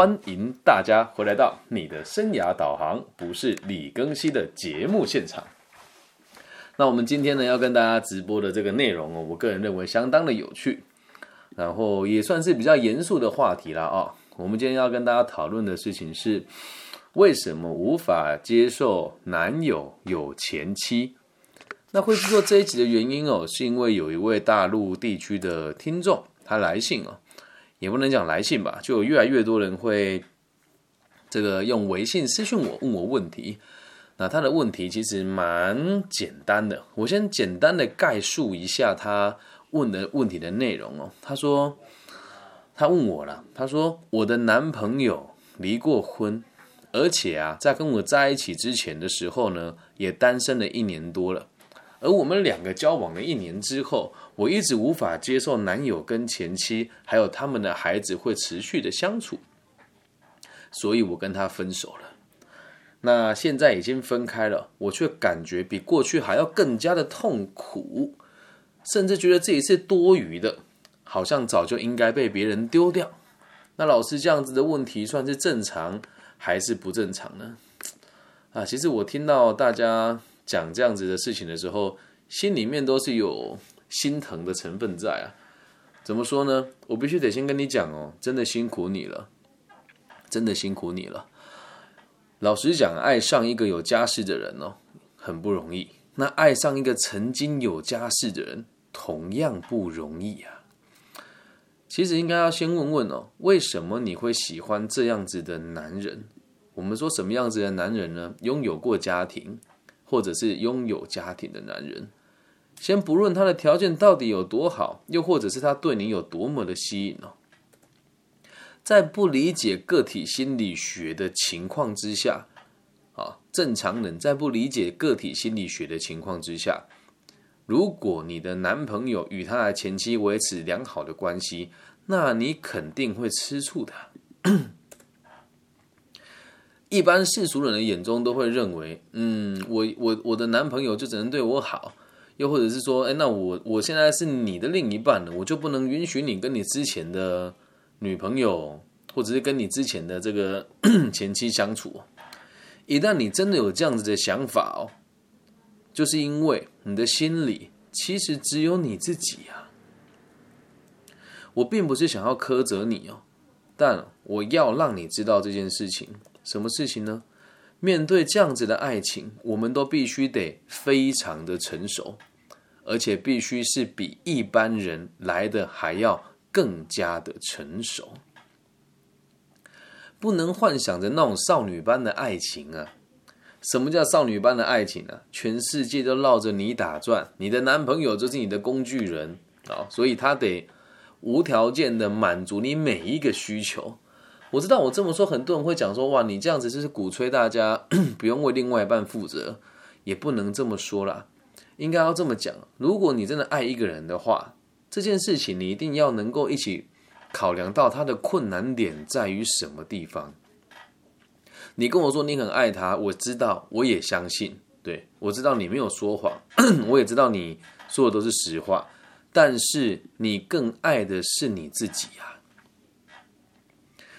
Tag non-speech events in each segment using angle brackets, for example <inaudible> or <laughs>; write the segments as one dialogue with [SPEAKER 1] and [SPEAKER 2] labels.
[SPEAKER 1] 欢迎大家回来到你的生涯导航，不是李更新的节目现场。那我们今天呢要跟大家直播的这个内容哦，我个人认为相当的有趣，然后也算是比较严肃的话题了啊。我们今天要跟大家讨论的事情是，为什么无法接受男友有前妻？那会制作这一集的原因哦，是因为有一位大陆地区的听众他来信哦，也不能讲来信吧，就有越来越多人会这个用微信私讯我问我问题。那他的问题其实蛮简单的，我先简单的概述一下他问的问题的内容哦。他说，他问我了，他说我的男朋友离过婚，而且啊，在跟我在一起之前的时候呢，也单身了一年多了。而我们两个交往了一年之后，我一直无法接受男友跟前妻还有他们的孩子会持续的相处，所以我跟他分手了。那现在已经分开了，我却感觉比过去还要更加的痛苦，甚至觉得自己是多余的，好像早就应该被别人丢掉。那老师这样子的问题算是正常还是不正常呢？啊，其实我听到大家讲这样子的事情的时候，心里面都是有心疼的成分在啊。怎么说呢？我必须得先跟你讲哦，真的辛苦你了，真的辛苦你了。老实讲，爱上一个有家室的人哦，很不容易。那爱上一个曾经有家室的人，同样不容易啊。其实应该要先问问哦，为什么你会喜欢这样子的男人？我们说什么样子的男人呢？拥有过家庭，或者是拥有家庭的男人。先不论他的条件到底有多好，又或者是他对你有多么的吸引哦。在不理解个体心理学的情况之下，啊，正常人在不理解个体心理学的情况之下，如果你的男朋友与他的前妻维持良好的关系，那你肯定会吃醋的。一般世俗人的眼中都会认为，嗯，我我我的男朋友就只能对我好，又或者是说，哎，那我我现在是你的另一半了，我就不能允许你跟你之前的。女朋友，或者是跟你之前的这个 <clears throat> 前妻相处，一旦你真的有这样子的想法哦，就是因为你的心里其实只有你自己呀。我并不是想要苛责你哦，但我要让你知道这件事情。什么事情呢？面对这样子的爱情，我们都必须得非常的成熟，而且必须是比一般人来的还要。更加的成熟，不能幻想着那种少女般的爱情啊！什么叫少女般的爱情呢？全世界都绕着你打转，你的男朋友就是你的工具人啊，所以他得无条件的满足你每一个需求。我知道我这么说，很多人会讲说：“哇，你这样子就是鼓吹大家 <coughs> 不用为另外一半负责。”也不能这么说啦，应该要这么讲：如果你真的爱一个人的话。这件事情你一定要能够一起考量到他的困难点在于什么地方。你跟我说你很爱他，我知道，我也相信，对我知道你没有说谎，<clears throat> 我也知道你说的都是实话。但是你更爱的是你自己啊！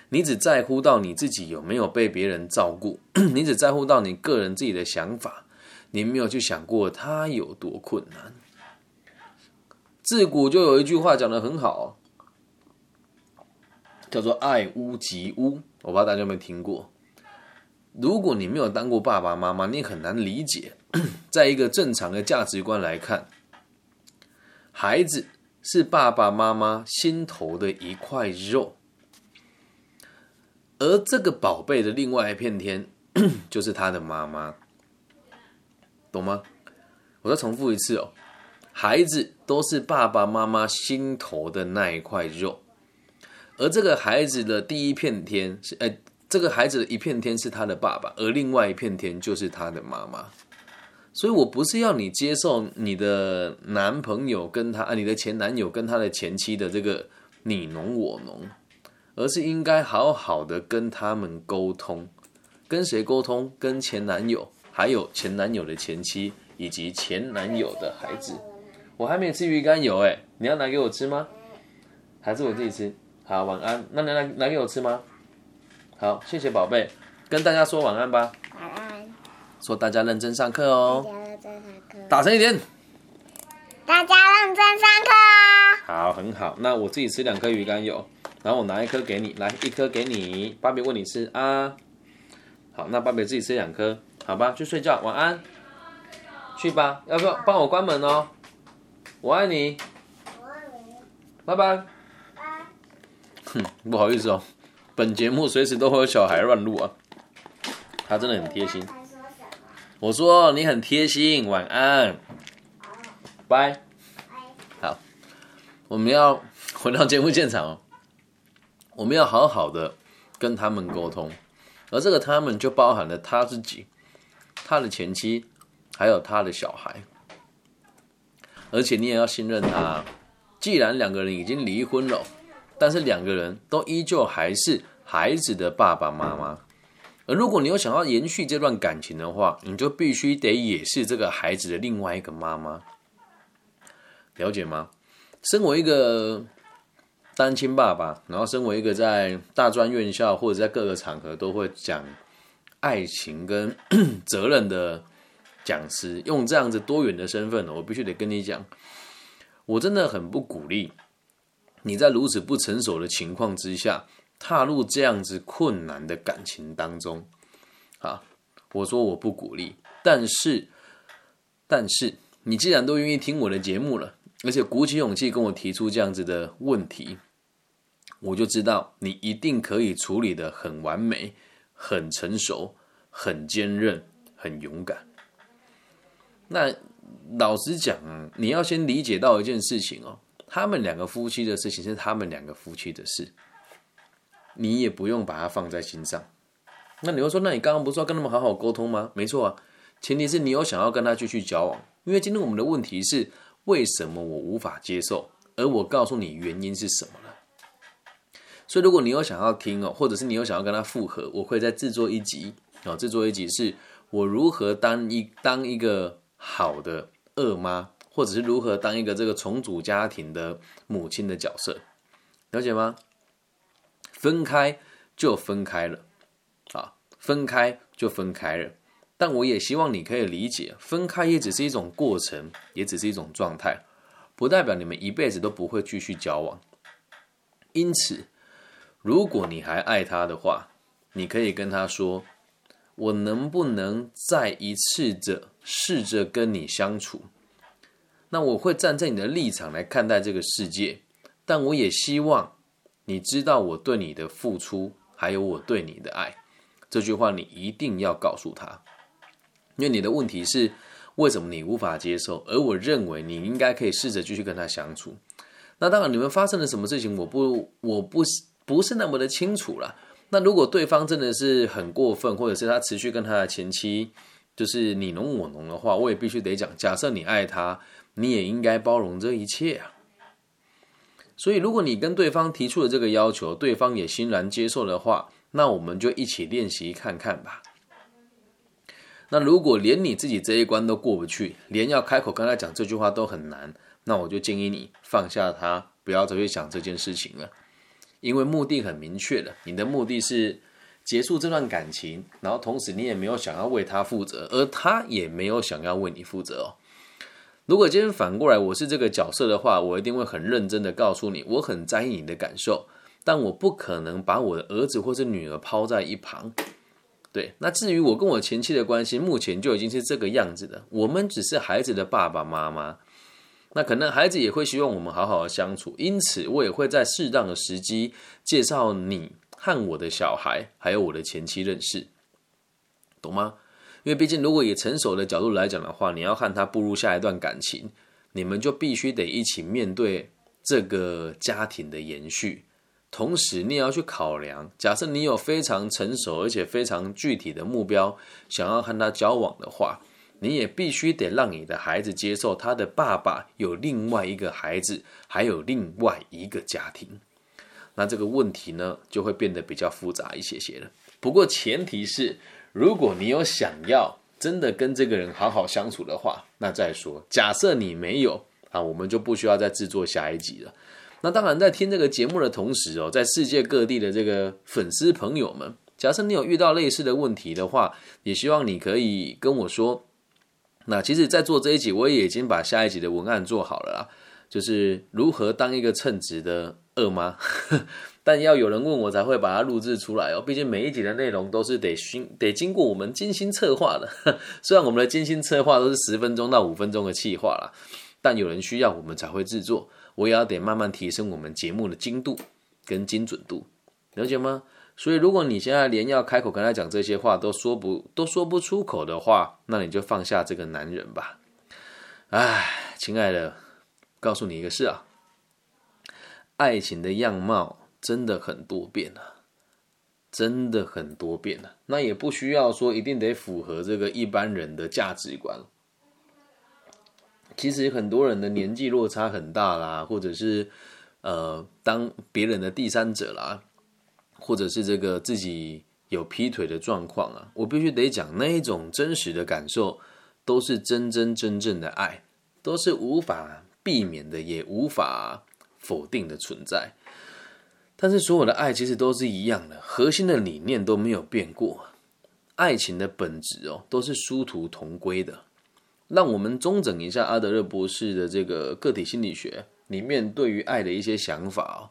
[SPEAKER 1] 你只在乎到你自己有没有被别人照顾，<clears throat> 你只在乎到你个人自己的想法，你没有去想过他有多困难。自古就有一句话讲的很好，叫做“爱屋及乌”。我不知道大家有没有听过。如果你没有当过爸爸妈妈，你很难理解。<clears throat> 在一个正常的价值观来看，孩子是爸爸妈妈心头的一块肉，而这个宝贝的另外一片天，<clears throat> 就是他的妈妈，懂吗？我再重复一次哦。孩子都是爸爸妈妈心头的那一块肉，而这个孩子的第一片天是，呃，这个孩子的一片天是他的爸爸，而另外一片天就是他的妈妈。所以我不是要你接受你的男朋友跟他，啊，你的前男友跟他的前妻的这个你侬我侬，而是应该好好的跟他们沟通。跟谁沟通？跟前男友，还有前男友的前妻，以及前男友的孩子。我还没吃鱼肝油哎，你要拿给我吃吗？还是我自己吃？好，晚安。那拿拿拿给我吃吗？好，谢谢宝贝，跟大家说晚安吧。
[SPEAKER 2] 晚安，
[SPEAKER 1] 说大家认真上课
[SPEAKER 2] 大
[SPEAKER 1] 哦，
[SPEAKER 2] 家认真上课。
[SPEAKER 1] 大声一点。
[SPEAKER 2] 大家认真上课啊！
[SPEAKER 1] 好，很好。那我自己吃两颗鱼肝油，然后我拿一颗给你，来一颗给你。芭比问你吃啊？好，那芭比自己吃两颗，好吧？去睡觉，晚安。去吧，要不要帮我关门哦？我爱你，我爱你拜拜。哼，不好意思哦，本节目随时都会有小孩乱录啊。他真的很贴心。我说你很贴心，晚安，拜。好，我们要 <laughs> 回到节目现场哦，我们要好好的跟他们沟通，而这个他们就包含了他自己、他的前妻，还有他的小孩，而且你也要信任他。既然两个人已经离婚了，但是两个人都依旧还是孩子的爸爸妈妈。而如果你有想要延续这段感情的话，你就必须得也是这个孩子的另外一个妈妈，了解吗？身为一个单亲爸爸，然后身为一个在大专院校或者在各个场合都会讲爱情跟 <clears throat> 责任的讲师，用这样子多元的身份，我必须得跟你讲，我真的很不鼓励你在如此不成熟的情况之下。踏入这样子困难的感情当中，啊，我说我不鼓励，但是，但是你既然都愿意听我的节目了，而且鼓起勇气跟我提出这样子的问题，我就知道你一定可以处理的很完美、很成熟、很坚韧、很勇敢。那老实讲，你要先理解到一件事情哦，他们两个夫妻的事情是他们两个夫妻的事。你也不用把它放在心上。那你会说，那你刚刚不是要跟他们好好沟通吗？没错啊，前提是你有想要跟他继续交往。因为今天我们的问题是为什么我无法接受，而我告诉你原因是什么。所以如果你有想要听哦，或者是你有想要跟他复合，我会再制作一集哦，制作一集是我如何当一当一个好的二妈，或者是如何当一个这个重组家庭的母亲的角色，了解吗？分开就分开了，啊，分开就分开了。但我也希望你可以理解，分开也只是一种过程，也只是一种状态，不代表你们一辈子都不会继续交往。因此，如果你还爱他的话，你可以跟他说：“我能不能再一次的试着跟你相处？那我会站在你的立场来看待这个世界，但我也希望。”你知道我对你的付出，还有我对你的爱，这句话你一定要告诉他，因为你的问题是为什么你无法接受，而我认为你应该可以试着继续跟他相处。那当然，你们发生了什么事情，我不，我不不是那么的清楚了。那如果对方真的是很过分，或者是他持续跟他的前妻就是你侬我侬的话，我也必须得讲。假设你爱他，你也应该包容这一切啊。所以，如果你跟对方提出了这个要求，对方也欣然接受的话，那我们就一起练习看看吧。那如果连你自己这一关都过不去，连要开口跟他讲这句话都很难，那我就建议你放下他，不要再去想这件事情了。因为目的很明确的，你的目的是结束这段感情，然后同时你也没有想要为他负责，而他也没有想要为你负责哦。如果今天反过来我是这个角色的话，我一定会很认真的告诉你，我很在意你的感受，但我不可能把我的儿子或是女儿抛在一旁。对，那至于我跟我前妻的关系，目前就已经是这个样子的，我们只是孩子的爸爸妈妈。那可能孩子也会希望我们好好的相处，因此我也会在适当的时机介绍你和我的小孩，还有我的前妻认识，懂吗？因为毕竟，如果以成熟的角度来讲的话，你要和他步入下一段感情，你们就必须得一起面对这个家庭的延续。同时，你也要去考量，假设你有非常成熟而且非常具体的目标，想要和他交往的话，你也必须得让你的孩子接受他的爸爸有另外一个孩子，还有另外一个家庭。那这个问题呢，就会变得比较复杂一些些了。不过，前提是。如果你有想要真的跟这个人好好相处的话，那再说。假设你没有啊，我们就不需要再制作下一集了。那当然，在听这个节目的同时哦，在世界各地的这个粉丝朋友们，假设你有遇到类似的问题的话，也希望你可以跟我说。那其实，在做这一集，我也已经把下一集的文案做好了啦，就是如何当一个称职的二妈。<laughs> 但要有人问我才会把它录制出来哦，毕竟每一集的内容都是得经得经过我们精心策划的。<laughs> 虽然我们的精心策划都是十分钟到五分钟的企划啦，但有人需要我们才会制作，我也要得慢慢提升我们节目的精度跟精准度，了解吗？所以如果你现在连要开口跟他讲这些话都说不都说不出口的话，那你就放下这个男人吧。唉，亲爱的，告诉你一个事啊，爱情的样貌。真的很多变啊，真的很多变啊。那也不需要说一定得符合这个一般人的价值观。其实很多人的年纪落差很大啦，或者是呃当别人的第三者啦，或者是这个自己有劈腿的状况啊，我必须得讲那一种真实的感受，都是真真正正的爱，都是无法避免的，也无法否定的存在。但是所有的爱其实都是一样的，核心的理念都没有变过。爱情的本质哦，都是殊途同归的。让我们中整一下阿德勒博士的这个个体心理学里面对于爱的一些想法哦，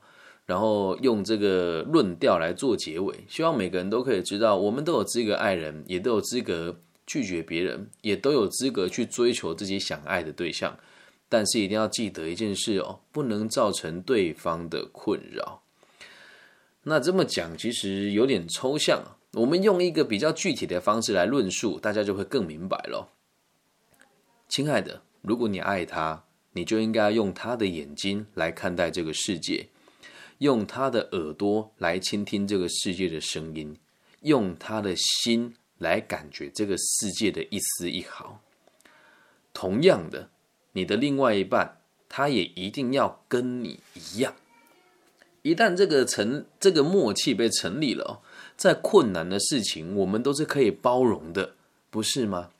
[SPEAKER 1] 然后用这个论调来做结尾。希望每个人都可以知道，我们都有资格爱人，也都有资格拒绝别人，也都有资格去追求自己想爱的对象。但是一定要记得一件事哦，不能造成对方的困扰。那这么讲其实有点抽象，我们用一个比较具体的方式来论述，大家就会更明白了。亲爱的，如果你爱他，你就应该用他的眼睛来看待这个世界，用他的耳朵来倾听这个世界的声音，用他的心来感觉这个世界的一丝一毫。同样的，你的另外一半，他也一定要跟你一样。一旦这个成这个默契被成立了，在困难的事情，我们都是可以包容的，不是吗？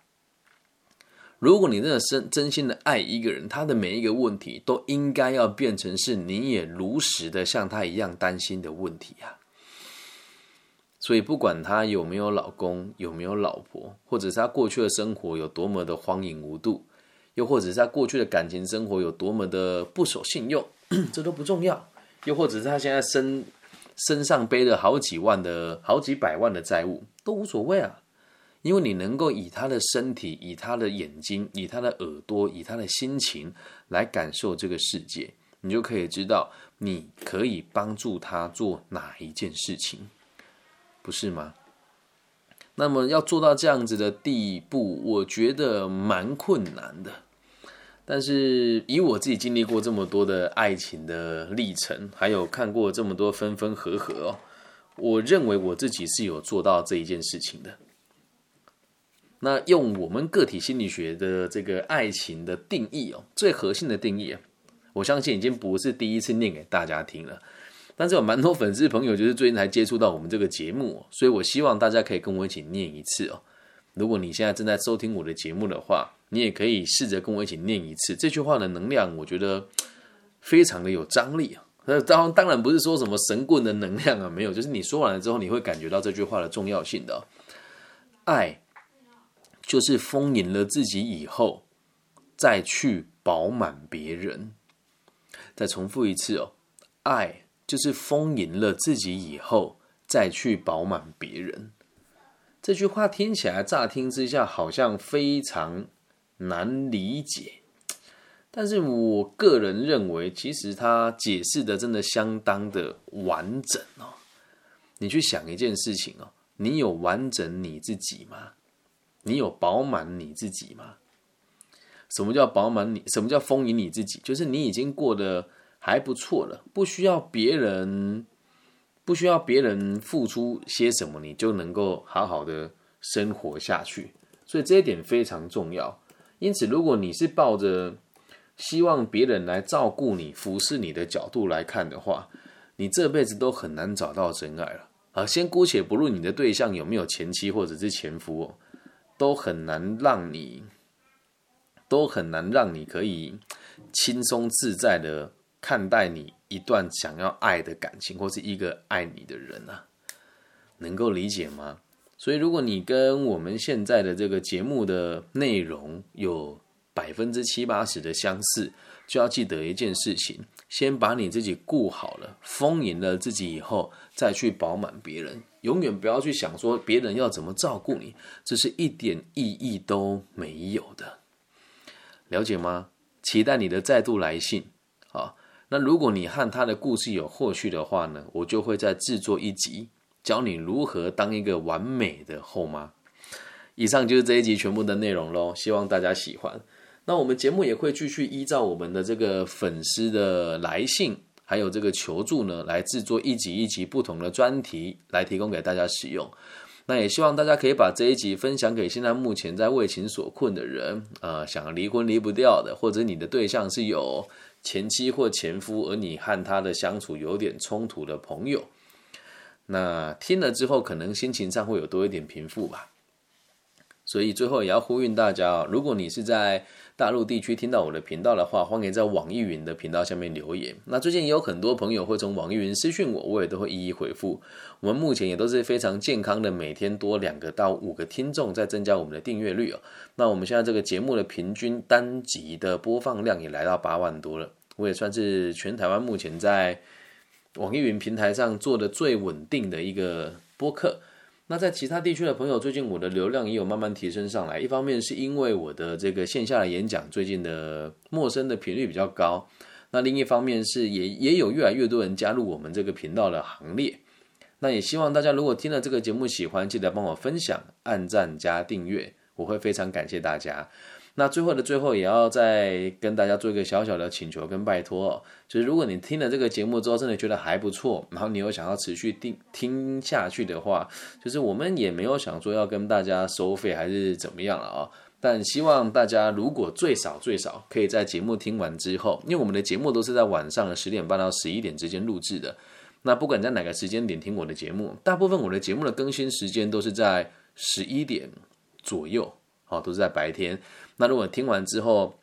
[SPEAKER 1] 如果你真的真真心的爱一个人，他的每一个问题都应该要变成是你也如实的像他一样担心的问题啊。所以，不管他有没有老公，有没有老婆，或者是他过去的生活有多么的荒淫无度，又或者是他过去的感情生活有多么的不守信用，<coughs> 这都不重要。又或者是他现在身身上背着好几万的好几百万的债务都无所谓啊，因为你能够以他的身体、以他的眼睛、以他的耳朵、以他的心情来感受这个世界，你就可以知道你可以帮助他做哪一件事情，不是吗？那么要做到这样子的地步，我觉得蛮困难的。但是以我自己经历过这么多的爱情的历程，还有看过这么多分分合合哦，我认为我自己是有做到这一件事情的。那用我们个体心理学的这个爱情的定义哦，最核心的定义，我相信已经不是第一次念给大家听了。但是有蛮多粉丝朋友就是最近才接触到我们这个节目，所以我希望大家可以跟我一起念一次哦。如果你现在正在收听我的节目的话，你也可以试着跟我一起念一次这句话的能量，我觉得非常的有张力啊。那当当然不是说什么神棍的能量啊，没有，就是你说完了之后，你会感觉到这句话的重要性的。爱就是丰盈了自己以后，再去饱满别人。再重复一次哦，爱就是丰盈了自己以后，再去饱满别人。这句话听起来乍听之下好像非常。难理解，但是我个人认为，其实他解释的真的相当的完整哦。你去想一件事情哦，你有完整你自己吗？你有饱满你自己吗？什么叫饱满你？什么叫丰盈你自己？就是你已经过得还不错了，不需要别人，不需要别人付出些什么，你就能够好好的生活下去。所以这一点非常重要。因此，如果你是抱着希望别人来照顾你、服侍你的角度来看的话，你这辈子都很难找到真爱了。啊，先姑且不论你的对象有没有前妻或者是前夫哦，都很难让你，都很难让你可以轻松自在的看待你一段想要爱的感情，或是一个爱你的人啊。能够理解吗？所以，如果你跟我们现在的这个节目的内容有百分之七八十的相似，就要记得一件事情：先把你自己顾好了，丰盈了自己以后，再去饱满别人。永远不要去想说别人要怎么照顾你，这是一点意义都没有的。了解吗？期待你的再度来信。啊，那如果你和他的故事有后续的话呢，我就会再制作一集，教你如何当一个完美的后妈。以上就是这一集全部的内容喽，希望大家喜欢。那我们节目也会继续依照我们的这个粉丝的来信，还有这个求助呢，来制作一集一集不同的专题，来提供给大家使用。那也希望大家可以把这一集分享给现在目前在为情所困的人，呃，想离婚离不掉的，或者你的对象是有前妻或前夫，而你和他的相处有点冲突的朋友。那听了之后，可能心情上会有多一点平复吧。所以最后也要呼吁大家，如果你是在大陆地区听到我的频道的话，欢迎在网易云的频道下面留言。那最近也有很多朋友会从网易云私讯我，我也都会一一回复。我们目前也都是非常健康的，每天多两个到五个听众，在增加我们的订阅率哦。那我们现在这个节目的平均单集的播放量也来到八万多了，我也算是全台湾目前在网易云平台上做的最稳定的一个播客。那在其他地区的朋友，最近我的流量也有慢慢提升上来。一方面是因为我的这个线下的演讲最近的陌生的频率比较高，那另一方面是也也有越来越多人加入我们这个频道的行列。那也希望大家如果听了这个节目喜欢，记得帮我分享、按赞加订阅，我会非常感谢大家。那最后的最后，也要再跟大家做一个小小的请求跟拜托，就是如果你听了这个节目之后，真的觉得还不错，然后你又想要持续听听下去的话，就是我们也没有想说要跟大家收费还是怎么样了啊。但希望大家如果最少最少可以在节目听完之后，因为我们的节目都是在晚上的十点半到十一点之间录制的，那不管在哪个时间点听我的节目，大部分我的节目的更新时间都是在十一点左右，好，都是在白天。那如果听完之后，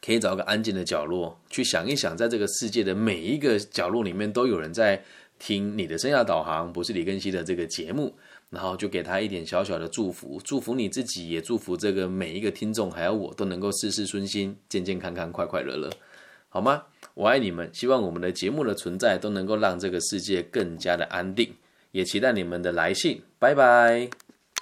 [SPEAKER 1] 可以找个安静的角落去想一想，在这个世界的每一个角落里面，都有人在听你的生涯导航，不是李根熙的这个节目，然后就给他一点小小的祝福，祝福你自己，也祝福这个每一个听众，还有我都能够事事顺心，健健康康，快快乐乐，好吗？我爱你们，希望我们的节目的存在都能够让这个世界更加的安定，也期待你们的来信，拜拜。